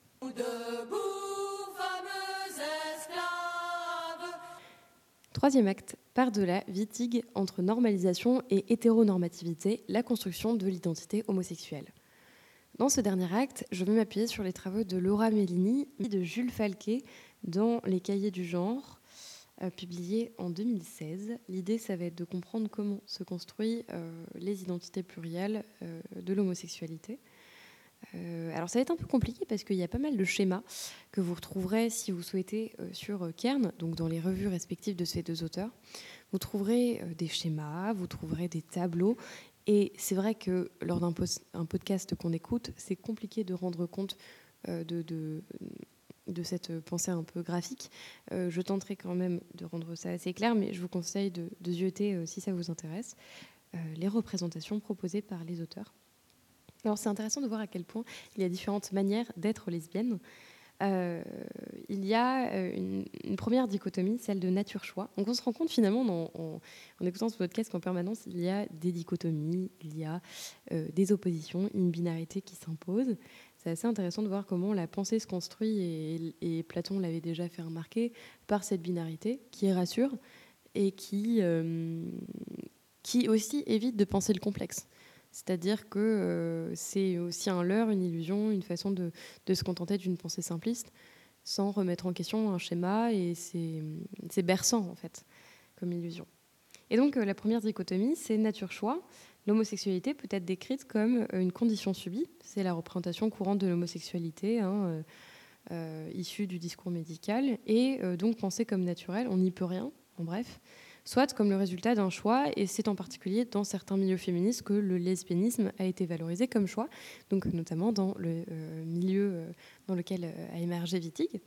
Troisième acte, par-delà, Wittig entre normalisation et hétéronormativité, la construction de l'identité homosexuelle. Dans ce dernier acte, je vais m'appuyer sur les travaux de Laura Mellini et de Jules Falquet dans Les Cahiers du genre, euh, publiés en 2016. L'idée, ça va être de comprendre comment se construisent euh, les identités plurielles euh, de l'homosexualité. Euh, alors ça va être un peu compliqué parce qu'il y a pas mal de schémas que vous retrouverez si vous souhaitez euh, sur Kern, donc dans les revues respectives de ces deux auteurs. Vous trouverez euh, des schémas, vous trouverez des tableaux. Et c'est vrai que lors d'un podcast qu'on écoute, c'est compliqué de rendre compte de, cette pensée un peu graphique. je tenterai quand même de rendre ça assez clair, mais je vous conseille de, de si ça vous intéresse, les représentations proposées par les auteurs. Alors c'est intéressant de voir à quel point il y a différentes manières d'être lesbienne. euh, il y a euh, une, première dichotomie, celle de nature-choix. Donc on se rend compte finalement en, écoutant ce podcast qu'en permanence, il y a des dichotomies, il y a euh, des oppositions, une binarité qui s'impose. C'est assez intéressant de voir comment la pensée se construit, et, Platon l'avait déjà fait remarquer, par cette binarité qui rassure et qui, qui aussi évite de penser le complexe. C'est-à-dire que euh, c'est aussi un leurre, une illusion, une façon de, se contenter d'une pensée simpliste sans remettre en question un schéma et c'est berçant en fait comme illusion. Et donc euh, la première dichotomie, c'est nature-choix. L'homosexualité peut être décrite comme euh, une condition subie. C'est la représentation courante de l'homosexualité, hein, issue du discours médical, et donc pensée comme naturelle. On n'y peut rien, en bref soit comme le résultat d'un choix, et c'est en particulier dans certains milieux féministes que le lesbianisme a été valorisé comme choix, donc notamment dans le euh, milieu euh, dans lequel euh, a émergé Wittig.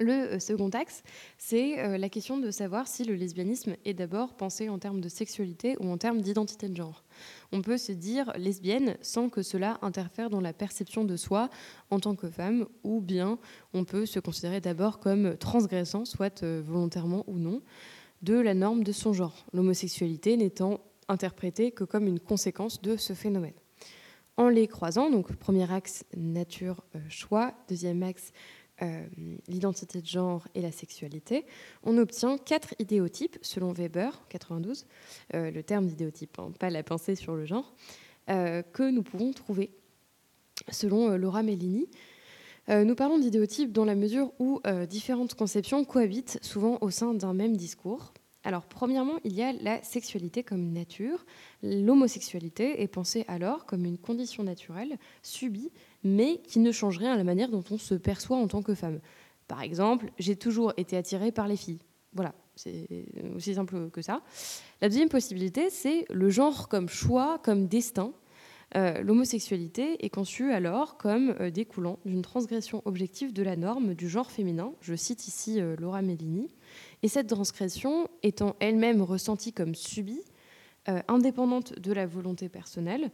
Le second axe, c'est la question de savoir si le lesbianisme est d'abord pensé en termes de sexualité ou en termes d'identité de genre. On peut se dire lesbienne sans que cela interfère dans la perception de soi en tant que femme, ou bien on peut se considérer d'abord comme transgressant, soit volontairement ou non de la norme de son genre, l'homosexualité n'étant interprétée que comme une conséquence de ce phénomène. En les croisant, donc premier axe nature-choix, euh, deuxième axe euh, l'identité de genre et la sexualité, on obtient quatre idéotypes selon Weber, 92, euh, le terme d'idéotype, hein, pas la pensée sur le genre, que nous pouvons trouver selon Laura Mellini. Nous parlons d'idéotypes dans la mesure où différentes conceptions cohabitent souvent au sein d'un même discours. Alors, premièrement, il y a la sexualité comme nature. L'homosexualité est pensée alors comme une condition naturelle, subie, mais qui ne change rien à la manière dont on se perçoit en tant que femme. Par exemple, j'ai toujours été attirée par les filles. Voilà, c'est aussi simple que ça. La deuxième possibilité, c'est le genre comme choix, comme destin. Euh, l'homosexualité est conçue alors comme euh, découlant d'une transgression objective de la norme du genre féminin. Je cite ici euh, Laura Mellini. Et cette transgression étant elle-même ressentie comme subie, indépendante de la volonté personnelle.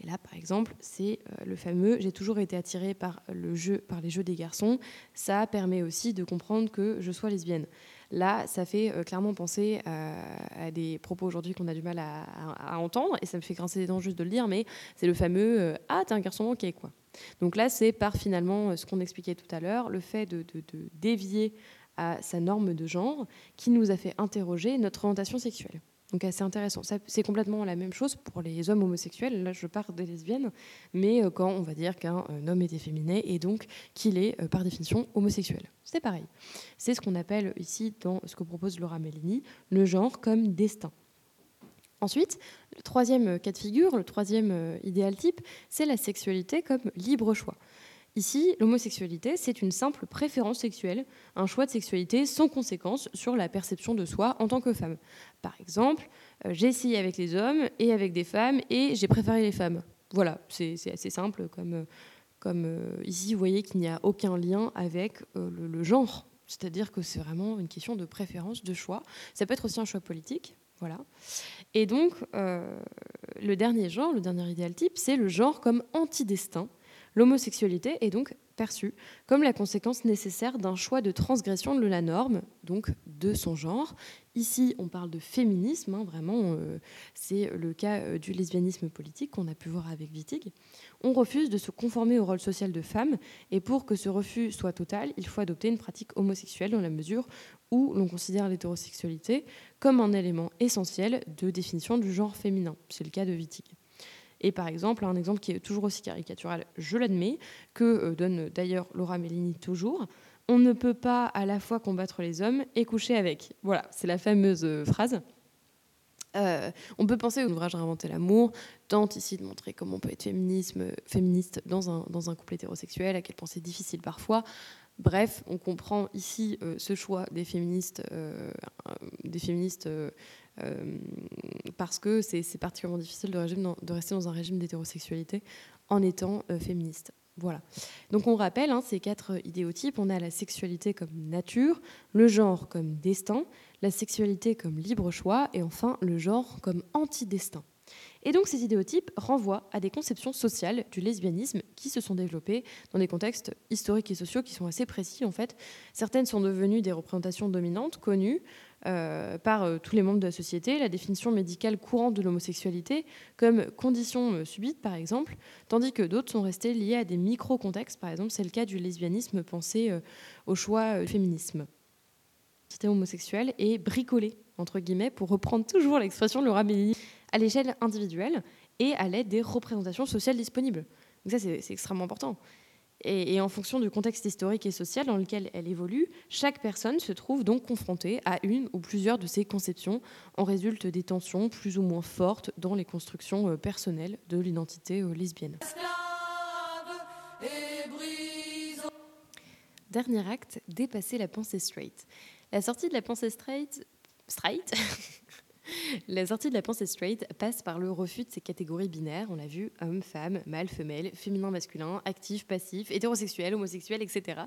Et là, par exemple, c'est le fameux j'ai toujours été attirée par le jeu, par les jeux des garçons. Ça permet aussi de comprendre que je sois lesbienne. Là, ça fait euh, clairement penser à, des propos aujourd'hui qu'on a du mal à, entendre, et ça me fait grincer les dents juste de le dire, mais c'est le fameux ah t'es un garçon manqué quoi. Donc là, c'est par finalement ce qu'on expliquait tout à l'heure, le fait de dévier à sa norme de genre qui nous a fait interroger notre orientation sexuelle. Donc assez intéressant. C'est complètement la même chose pour les hommes homosexuels. Là, je parle des lesbiennes, mais euh, quand on va dire qu'un euh, homme est efféminé et donc qu'il est euh, par définition homosexuel. C'est pareil. C'est ce qu'on appelle ici, dans ce que propose Laura Mellini, le genre comme destin. Ensuite, le troisième cas de figure, le troisième idéal type, c'est la sexualité comme libre choix. Ici, l'homosexualité, c'est une simple préférence sexuelle, un choix de sexualité sans conséquence sur la perception de soi en tant que femme. Par exemple, euh, j'ai essayé avec les hommes et avec des femmes et j'ai préféré les femmes. Voilà, c'est assez simple comme, euh, euh, ici, vous voyez qu'il n'y a aucun lien avec le, genre. C'est-à-dire que c'est vraiment une question de préférence, de choix. Ça peut être aussi un choix politique, voilà. Et donc, le dernier genre, le dernier idéal type, c'est le genre comme antidestin, L'homosexualité est donc perçue comme la conséquence nécessaire d'un choix de transgression de la norme, donc de son genre. Ici, on parle de féminisme, hein, vraiment, euh, c'est le cas euh, du lesbianisme politique qu'on a pu voir avec Wittig. On refuse de se conformer au rôle social de femme, et pour que ce refus soit total, il faut adopter une pratique homosexuelle dans la mesure où l'on considère l'hétérosexualité comme un élément essentiel de définition du genre féminin. C'est le cas de Wittig. Et par exemple, un exemple qui est toujours aussi caricatural, je l'admets, que euh, donne d'ailleurs Laura Mellini toujours, on ne peut pas à la fois combattre les hommes et coucher avec. Voilà, c'est la fameuse euh, phrase. Euh, on peut penser au ouvrage Réinventer l'amour, tente ici de montrer comment on peut être féminisme, féministe dans un, dans un couple hétérosexuel, à quel point c'est difficile parfois. Bref, on comprend ici ce choix des féministes, des féministes parce que c'est particulièrement difficile de, rester dans un régime d'hétérosexualité en étant euh, féministe. Voilà. Donc on rappelle hein, ces quatre idéotypes. On a la sexualité comme nature, le genre comme destin, la sexualité comme libre choix et enfin le genre comme anti-destin. Et donc ces idéotypes renvoient à des conceptions sociales du lesbianisme qui se sont développées dans des contextes historiques et sociaux qui sont assez précis en fait. Certaines sont devenues des représentations dominantes, connues, euh, par euh, tous les membres de la société, la définition médicale courante de l'homosexualité comme condition euh, subite, par exemple, tandis que d'autres sont restées liées à des micro-contextes. Par exemple, c'est le cas du lesbianisme pensé au choix féminisme. L'identité homosexuelle est bricolée, entre guillemets, pour reprendre toujours l'expression de Laura Bellini, à l'échelle individuelle et à l'aide des représentations sociales disponibles. Donc ça, c'est extrêmement important. Et, en fonction du contexte historique et social dans lequel elle évolue, chaque personne se trouve donc confrontée à une ou plusieurs de ces conceptions. En résulte des tensions plus ou moins fortes dans les constructions euh, personnelles de l'identité euh, lesbienne. Dernier acte, dépasser la pensée straight. La sortie de la pensée straight, straight [LAUGHS] La sortie de la pensée straight passe par le refus de ces catégories binaires, on l'a vu, homme, femme, mâle, femelle, féminin, masculin, actif, passif, hétérosexuel, homosexuel, etc.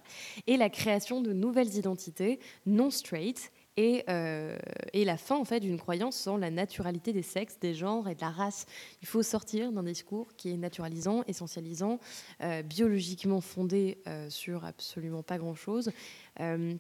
Et la création de nouvelles identités non straight et, euh, et, la fin en fait d'une croyance sans la naturalité des sexes, des genres et de la race. Il faut sortir d'un discours qui est naturalisant, essentialisant, euh, biologiquement fondé euh, sur absolument pas grand-chose,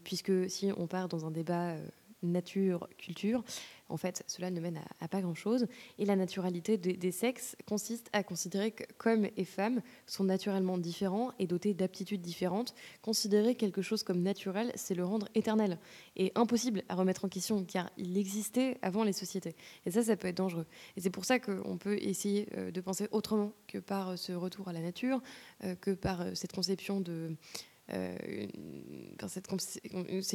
puisque si on part dans un débat nature-culture, en fait, cela ne mène à, pas grand-chose. Et la naturalité des, sexes consiste à considérer qu'hommes et femmes sont naturellement différents et dotés d'aptitudes différentes. Considérer quelque chose comme naturel, c'est le rendre éternel et impossible à remettre en question, car il existait avant les sociétés. Et ça, ça peut être dangereux. Et c'est pour ça qu'on peut essayer euh, de penser autrement que par euh, ce retour à la nature, euh, que par cette conception de c'est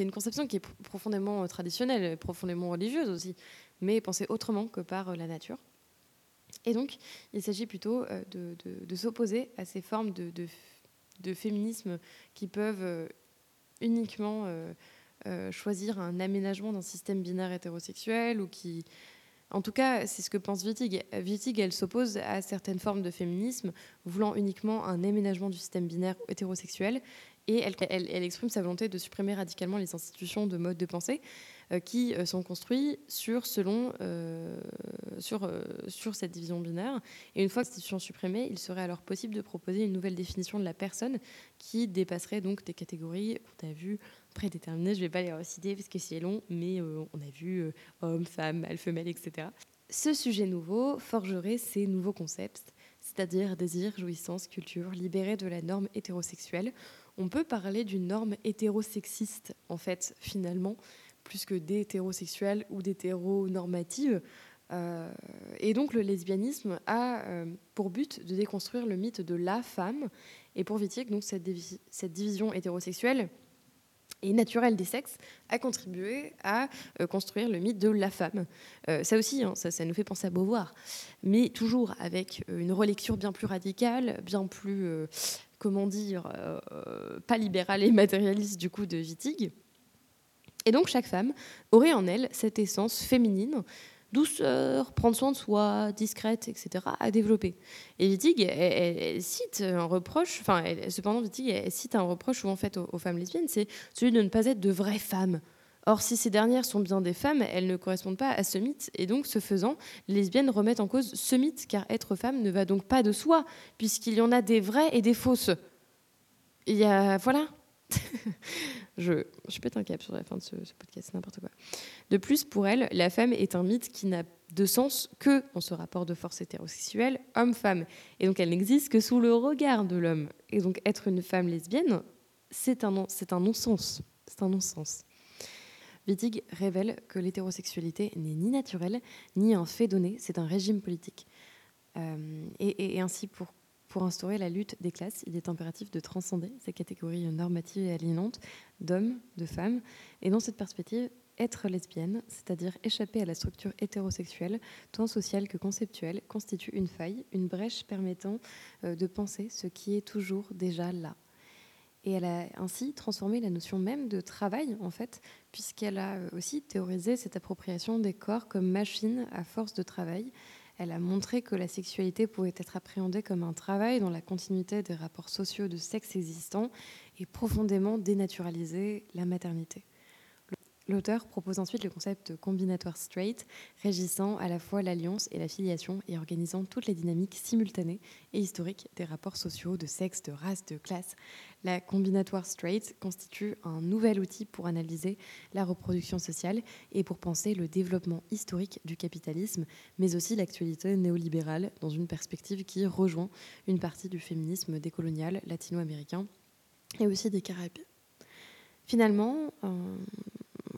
une conception qui est profondément euh, traditionnelle, profondément religieuse aussi, mais pensée autrement que par euh, la nature. Et donc, il s'agit plutôt de, s'opposer à ces formes de, féminisme qui peuvent uniquement choisir un aménagement d'un système binaire hétérosexuel ou qui, en tout cas, c'est ce que pense Wittig. Wittig, elle s'oppose à certaines formes de féminisme, voulant uniquement un aménagement du système binaire hétérosexuel, et elle, exprime sa volonté de supprimer radicalement les institutions de mode de pensée euh, qui euh, sont construits sur, selon, euh, sur, sur cette division binaire. Et une fois institutions supprimées, il serait alors possible de proposer une nouvelle définition de la personne qui dépasserait donc des catégories qu'on a vues prédéterminées. Je ne vais pas les reciter parce que c'est long, mais on a vu homme, femme, mâle, femelle, etc. Ce sujet nouveau forgerait ces nouveaux concepts, c'est-à-dire désir, jouissance, culture, libérés de la norme hétérosexuelle on peut parler d'une norme hétérosexiste, en fait, finalement, plus que d'hétérosexuelle ou d'hétéronormative. Euh, et donc le lesbianisme a euh, pour but de déconstruire le mythe de la femme. Et pour Wittig, donc, cette, cette division hétérosexuelle et naturelle des sexes a contribué à euh, construire le mythe de la femme. ça aussi, hein, ça, ça, nous fait penser à Beauvoir, mais toujours avec une relecture bien plus radicale, bien plus comment dire, euh, pas libéral et matérialiste du coup de Wittig. Et donc chaque femme aurait en elle cette essence féminine, douceur, prendre soin de soi, discrète, etc., à développer. Et Wittig, cite un reproche, enfin, cependant, Wittig, cite un reproche souvent fait aux femmes lesbiennes, c'est celui de ne pas être de vraies femmes. Or, si ces dernières sont bien des femmes, elles ne correspondent pas à ce mythe. Et donc, ce faisant, les lesbiennes remettent en cause ce mythe, car être femme ne va donc pas de soi, puisqu'il y en a des vraies et des fausses. Il y a. Voilà. [LAUGHS] je, je pète un cap sur la fin de ce, podcast, c'est n'importe quoi. De plus, pour elle, la femme est un mythe qui n'a de sens que dans ce rapport de force hétérosexuelle homme-femme. Et donc, elle n'existe que sous le regard de l'homme. Et donc, être une femme lesbienne, c'est un, un non-sens. C'est un non-sens. Wittig révèle que l'hétérosexualité n'est ni naturelle, ni un fait donné, c'est un régime politique. Euh, et, ainsi, pour, pour instaurer la lutte des classes, il est impératif de transcender ces catégories normatives et aliénantes d'hommes, de femmes. Et dans cette perspective, être lesbienne, c'est-à-dire échapper à la structure hétérosexuelle, tant sociale que conceptuelle, constitue une faille, une brèche permettant euh, de penser ce qui est toujours déjà là. Et elle a ainsi transformé la notion même de travail, en fait, puisqu'elle a euh, aussi théorisé cette appropriation des corps comme machine à force de travail. Elle a montré que la sexualité pouvait être appréhendée comme un travail dans la continuité des rapports sociaux de sexe existants et profondément dénaturaliser la maternité. L'auteur propose ensuite le concept de combinatoire straight, régissant à la fois l'alliance et la filiation et organisant toutes les dynamiques simultanées et historiques des rapports sociaux de sexe, de race, de classe. La combinatoire straight constitue un nouvel outil pour analyser la reproduction sociale et pour penser le développement historique du capitalisme, mais aussi l'actualité néolibérale dans une perspective qui rejoint une partie du féminisme décolonial latino-américain et aussi des Caraïbes. Finalement, euh,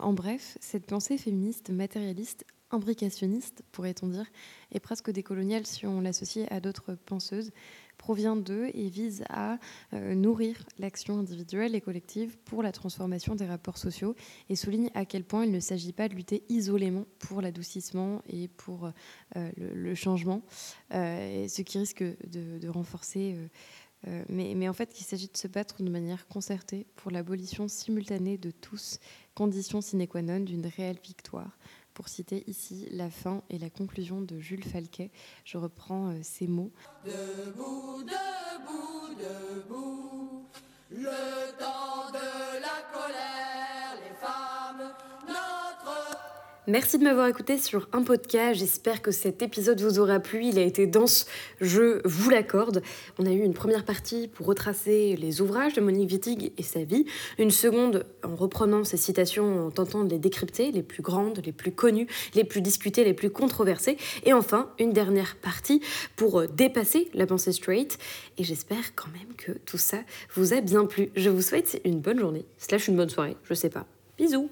en bref, cette pensée féministe matérialiste, imbricationniste, pourrait-on dire, et presque décoloniale si on l'associe à d'autres penseuses, provient d'eux et vise à euh, nourrir l'action individuelle et collective pour la transformation des rapports sociaux et souligne à quel point il ne s'agit pas de lutter isolément pour l'adoucissement et pour euh, le, changement, ce qui risque de renforcer euh, mais, en fait, il s'agit de se battre de manière concertée pour l'abolition simultanée de tous, condition sine qua non d'une réelle victoire. Pour citer ici la fin et la conclusion de Jules Falquet, je reprends euh, ces mots. Debout, debout, debout, le temps de la colère, Merci de m'avoir écouté sur un podcast. J'espère que cet épisode vous aura plu. Il a été dense, je vous l'accorde. On a eu une première partie pour retracer les ouvrages de Monique Wittig et sa vie. Une seconde en reprenant ses citations, en tentant de les décrypter, les plus grandes, les plus connues, les plus discutées, les plus controversées. Et enfin, une dernière partie pour dépasser la pensée straight. Et j'espère quand même que tout ça vous a bien plu. Je vous souhaite une bonne journée, slash une bonne soirée, je sais pas. Bisous